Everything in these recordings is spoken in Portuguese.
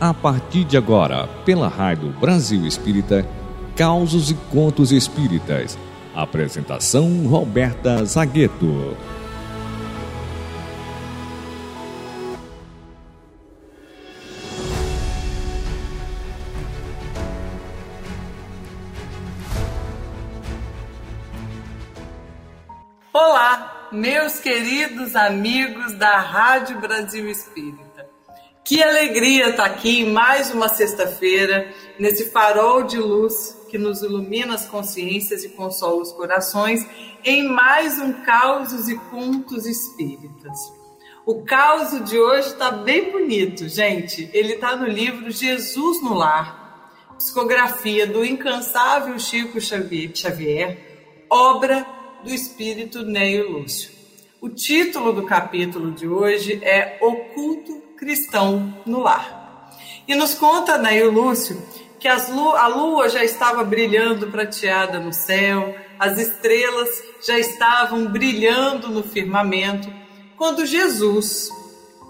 a partir de agora, pela Rádio Brasil Espírita, Causos e Contos Espíritas. Apresentação Roberta Zagueto. Olá, meus queridos amigos da Rádio Brasil Espírita. Que alegria estar aqui em mais uma sexta-feira, nesse farol de luz que nos ilumina as consciências e consola os corações, em mais um Causos e Contos Espíritas. O caos de hoje está bem bonito, gente. Ele está no livro Jesus no Lar, psicografia do incansável Chico Xavier, obra do espírito Neio Lúcio. O título do capítulo de hoje é Oculto Cristão no Lar. E nos conta Neio Lúcio que lu a lua já estava brilhando prateada no céu, as estrelas já estavam brilhando no firmamento, quando Jesus,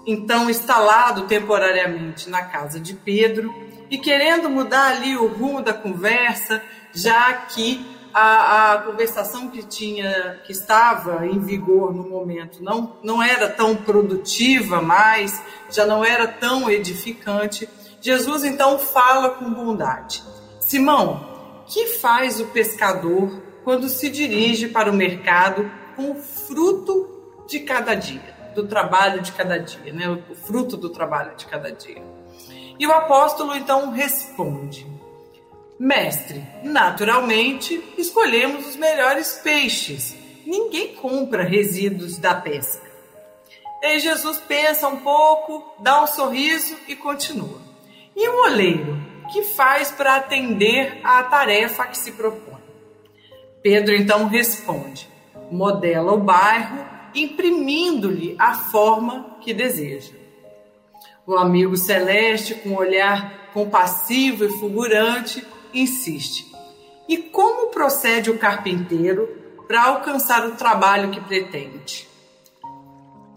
então instalado temporariamente na casa de Pedro e querendo mudar ali o rumo da conversa, já que a, a, conversação que tinha, que estava em vigor no momento, não, não era tão produtiva mais, já não era tão edificante. Jesus então fala com bondade: Simão, que faz o pescador quando se dirige para o mercado com o fruto de cada dia, do trabalho de cada dia, né? o fruto do trabalho de cada dia? E o apóstolo então responde: Mestre, naturalmente escolhemos os melhores peixes. Ninguém compra resíduos da pesca. E Jesus pensa um pouco, dá um sorriso e continua. E o oleiro, que faz para atender à tarefa que se propõe? Pedro então responde: modela o bairro, imprimindo-lhe a forma que deseja. O amigo celeste, com um olhar compassivo e fulgurante, insiste. E como procede o carpinteiro para alcançar o trabalho que pretende?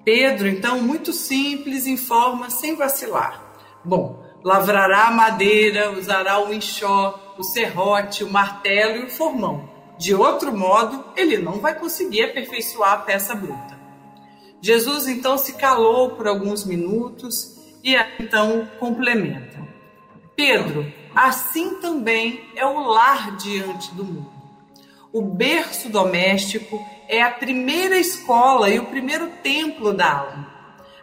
Pedro, então, muito simples, informa sem vacilar. Bom, lavrará a madeira, usará o enxó, o serrote, o martelo e o formão. De outro modo, ele não vai conseguir aperfeiçoar a peça bruta. Jesus então se calou por alguns minutos e então complementa. Pedro, assim também é o lar diante do mundo. O berço doméstico é a primeira escola e o primeiro templo da alma.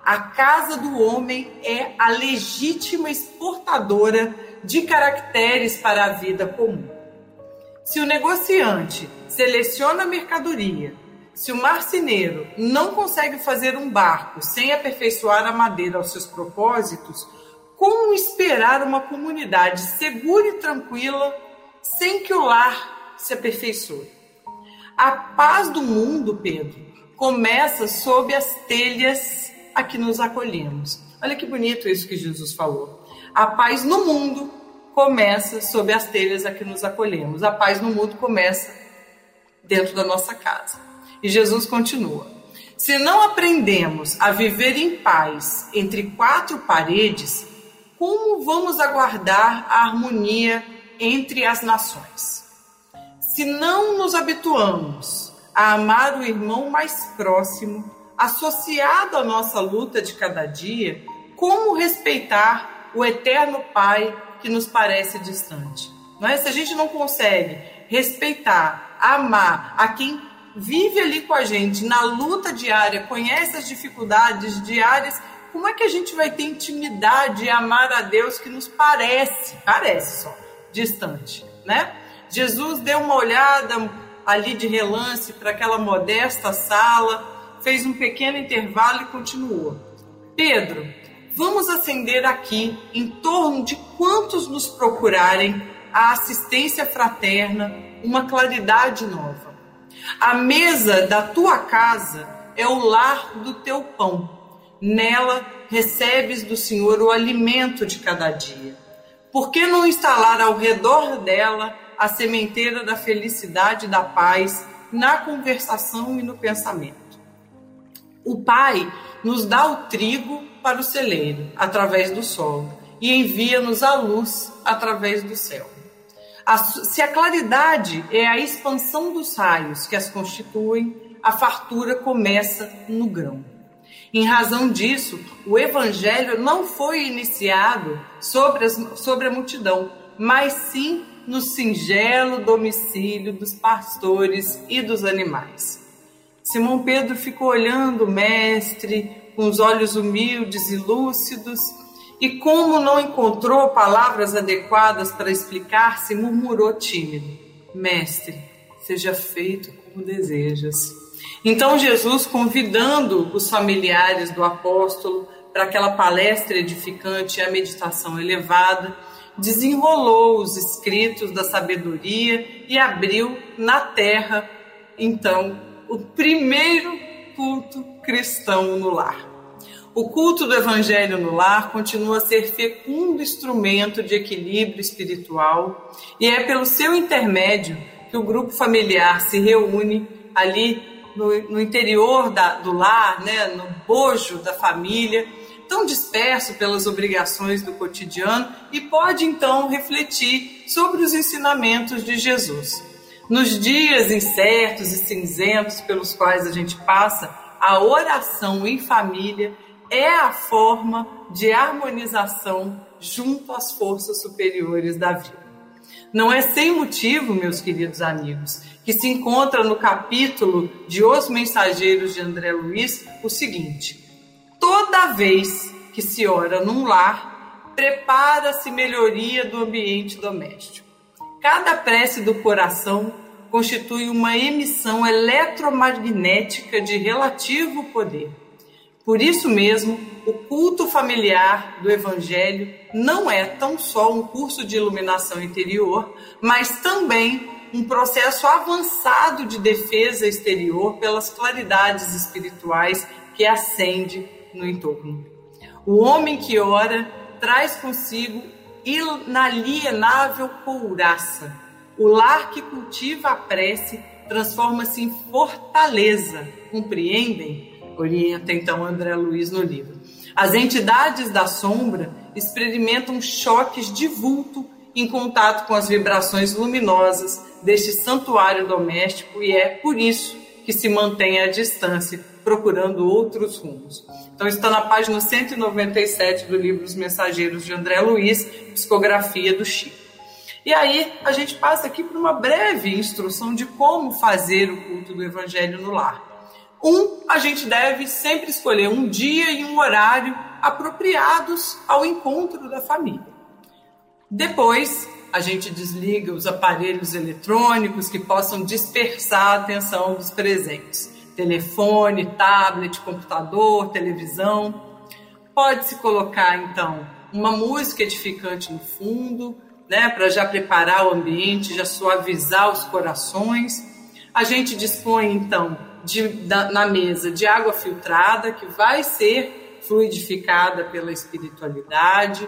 A casa do homem é a legítima exportadora de caracteres para a vida comum. Se o negociante seleciona a mercadoria, se o marceneiro não consegue fazer um barco sem aperfeiçoar a madeira aos seus propósitos, como esperar uma comunidade segura e tranquila sem que o lar se aperfeiçoe? A paz do mundo, Pedro, começa sob as telhas a que nos acolhemos. Olha que bonito isso que Jesus falou. A paz no mundo começa sob as telhas a que nos acolhemos. A paz no mundo começa dentro da nossa casa. E Jesus continua: Se não aprendemos a viver em paz entre quatro paredes, como vamos aguardar a harmonia entre as nações? Se não nos habituamos a amar o irmão mais próximo, associado à nossa luta de cada dia, como respeitar o eterno Pai que nos parece distante? É? Se a gente não consegue respeitar, amar a quem vive ali com a gente na luta diária, conhece as dificuldades diárias como é que a gente vai ter intimidade e amar a Deus que nos parece, parece só, distante, né? Jesus deu uma olhada ali de relance para aquela modesta sala, fez um pequeno intervalo e continuou. Pedro, vamos acender aqui, em torno de quantos nos procurarem, a assistência fraterna, uma claridade nova. A mesa da tua casa é o lar do teu pão Nela recebes do Senhor o alimento de cada dia. Por que não instalar ao redor dela a sementeira da felicidade e da paz na conversação e no pensamento? O Pai nos dá o trigo para o celeiro, através do solo, e envia-nos a luz através do céu. Se a claridade é a expansão dos raios que as constituem, a fartura começa no grão. Em razão disso, o evangelho não foi iniciado sobre, as, sobre a multidão, mas sim no singelo domicílio dos pastores e dos animais. Simão Pedro ficou olhando o mestre com os olhos humildes e lúcidos, e como não encontrou palavras adequadas para explicar-se, murmurou tímido: Mestre, seja feito como desejas. Então Jesus, convidando os familiares do apóstolo para aquela palestra edificante e a meditação elevada, desenrolou os escritos da sabedoria e abriu na terra, então, o primeiro culto cristão no lar. O culto do Evangelho no lar continua a ser fecundo instrumento de equilíbrio espiritual e é pelo seu intermédio que o grupo familiar se reúne ali no, no interior da, do lar, né, no bojo da família, tão disperso pelas obrigações do cotidiano e pode então refletir sobre os ensinamentos de Jesus. Nos dias incertos e cinzentos pelos quais a gente passa, a oração em família é a forma de harmonização junto às forças superiores da vida. Não é sem motivo, meus queridos amigos, que se encontra no capítulo de Os Mensageiros de André Luiz o seguinte: toda vez que se ora num lar, prepara-se melhoria do ambiente doméstico. Cada prece do coração constitui uma emissão eletromagnética de relativo poder. Por isso mesmo, o culto familiar do Evangelho não é tão só um curso de iluminação interior, mas também um processo avançado de defesa exterior pelas claridades espirituais que acende no entorno. O homem que ora traz consigo inalienável couraça. O lar que cultiva a prece transforma-se em fortaleza. Compreendem? Orienta então André Luiz no livro. As entidades da sombra experimentam choques de vulto em contato com as vibrações luminosas deste santuário doméstico e é por isso que se mantém à distância, procurando outros rumos. Então está na página 197 do livro Os Mensageiros de André Luiz, psicografia do Chico. E aí a gente passa aqui por uma breve instrução de como fazer o culto do Evangelho no lar. Um, a gente deve sempre escolher um dia e um horário apropriados ao encontro da família. Depois, a gente desliga os aparelhos eletrônicos que possam dispersar a atenção dos presentes. Telefone, tablet, computador, televisão. Pode-se colocar, então, uma música edificante no fundo, né, para já preparar o ambiente, já suavizar os corações. A gente dispõe, então, de, da, na mesa de água filtrada, que vai ser fluidificada pela espiritualidade.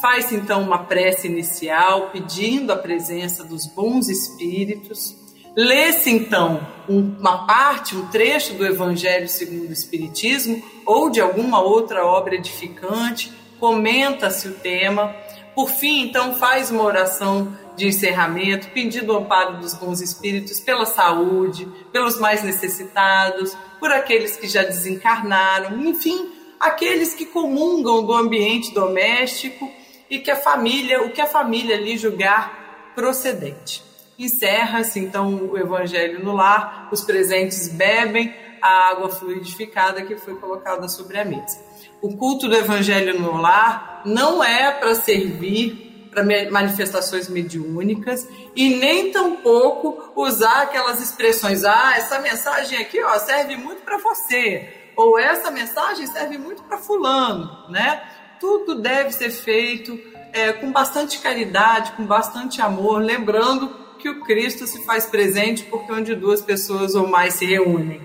Faz-se então uma prece inicial, pedindo a presença dos bons espíritos. Lê-se então uma parte, um trecho do Evangelho segundo o Espiritismo ou de alguma outra obra edificante, comenta-se o tema. Por fim, então, faz uma oração de encerramento, pedindo o amparo dos bons espíritos pela saúde, pelos mais necessitados, por aqueles que já desencarnaram, enfim, aqueles que comungam do ambiente doméstico e que a família, o que a família lhe julgar procedente. Encerra-se então o evangelho no lar, os presentes bebem a água fluidificada que foi colocada sobre a mesa. O culto do evangelho no lar não é para servir para manifestações mediúnicas e nem tampouco usar aquelas expressões, ah, essa mensagem aqui ó, serve muito para você, ou essa mensagem serve muito para fulano, né? Tudo deve ser feito é, com bastante caridade, com bastante amor, lembrando que o Cristo se faz presente porque onde duas pessoas ou mais se reúnem.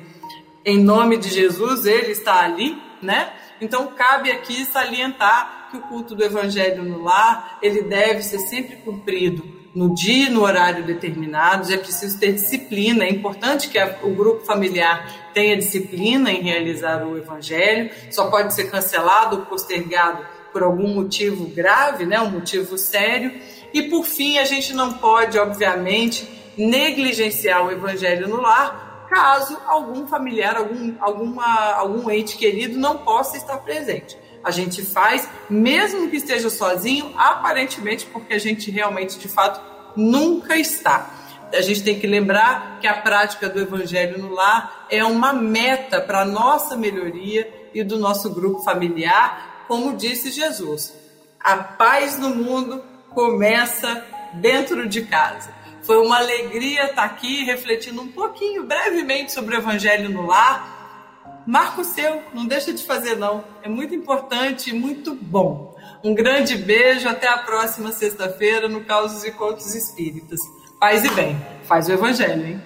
Em nome de Jesus, ele está ali, né? Então cabe aqui salientar que o culto do evangelho no lar, ele deve ser sempre cumprido no dia e no horário determinados, é preciso ter disciplina, é importante que a, o grupo familiar tenha disciplina em realizar o evangelho, só pode ser cancelado ou postergado por algum motivo grave, né, um motivo sério. E por fim, a gente não pode, obviamente, negligenciar o evangelho no lar, caso algum familiar, algum, alguma, algum ente querido não possa estar presente. A gente faz, mesmo que esteja sozinho, aparentemente, porque a gente realmente, de fato, nunca está. A gente tem que lembrar que a prática do evangelho no lar é uma meta para a nossa melhoria e do nosso grupo familiar, como disse Jesus. A paz no mundo começa dentro de casa. Foi uma alegria estar aqui refletindo um pouquinho, brevemente, sobre o Evangelho no Lar. Marca o seu, não deixa de fazer não. É muito importante e muito bom. Um grande beijo, até a próxima sexta-feira no Causos e Contos Espíritas. Paz e bem, faz o Evangelho, hein?